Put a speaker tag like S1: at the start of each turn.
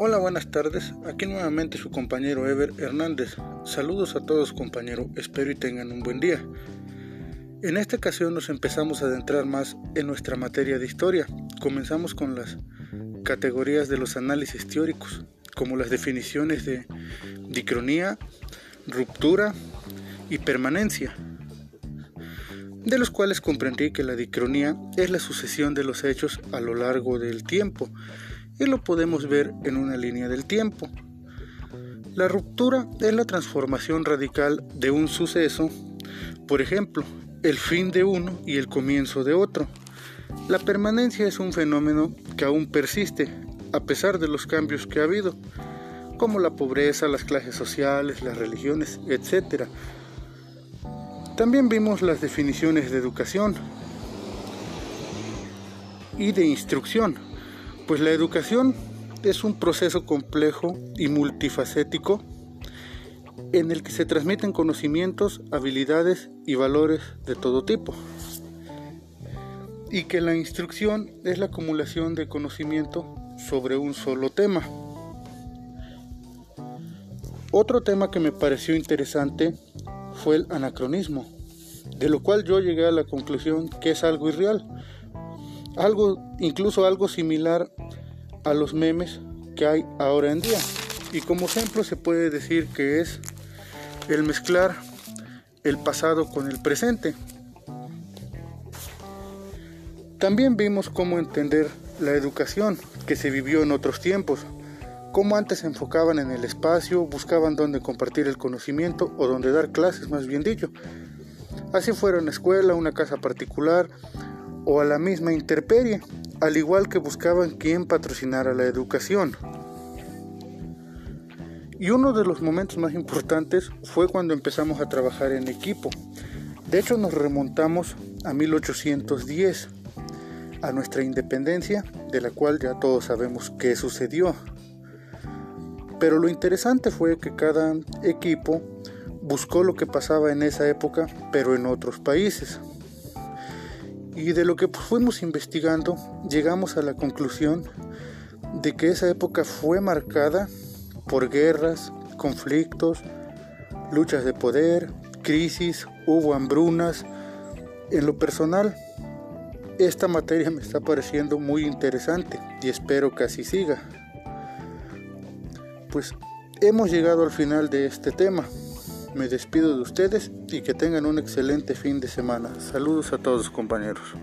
S1: Hola, buenas tardes. Aquí nuevamente su compañero Ever Hernández. Saludos a todos compañero, espero y tengan un buen día. En esta ocasión nos empezamos a adentrar más en nuestra materia de historia. Comenzamos con las categorías de los análisis teóricos, como las definiciones de dicronía, ruptura y permanencia, de los cuales comprendí que la dicronía es la sucesión de los hechos a lo largo del tiempo y lo podemos ver en una línea del tiempo. La ruptura es la transformación radical de un suceso, por ejemplo, el fin de uno y el comienzo de otro. La permanencia es un fenómeno que aún persiste, a pesar de los cambios que ha habido, como la pobreza, las clases sociales, las religiones, etc. También vimos las definiciones de educación y de instrucción, pues la educación es un proceso complejo y multifacético en el que se transmiten conocimientos, habilidades y valores de todo tipo. Y que la instrucción es la acumulación de conocimiento sobre un solo tema. Otro tema que me pareció interesante fue el anacronismo, de lo cual yo llegué a la conclusión que es algo irreal, algo incluso algo similar a los memes que hay ahora en día. Y como ejemplo se puede decir que es el mezclar el pasado con el presente. También vimos cómo entender la educación que se vivió en otros tiempos, cómo antes se enfocaban en el espacio, buscaban dónde compartir el conocimiento o dónde dar clases, más bien dicho. Así fuera una escuela, una casa particular o a la misma interperie, al igual que buscaban quién patrocinara la educación. Y uno de los momentos más importantes fue cuando empezamos a trabajar en equipo. De hecho nos remontamos a 1810, a nuestra independencia, de la cual ya todos sabemos qué sucedió. Pero lo interesante fue que cada equipo buscó lo que pasaba en esa época, pero en otros países. Y de lo que fuimos investigando, llegamos a la conclusión de que esa época fue marcada por guerras, conflictos, luchas de poder, crisis, hubo hambrunas. En lo personal, esta materia me está pareciendo muy interesante y espero que así siga. Pues hemos llegado al final de este tema. Me despido de ustedes y que tengan un excelente fin de semana. Saludos a todos compañeros.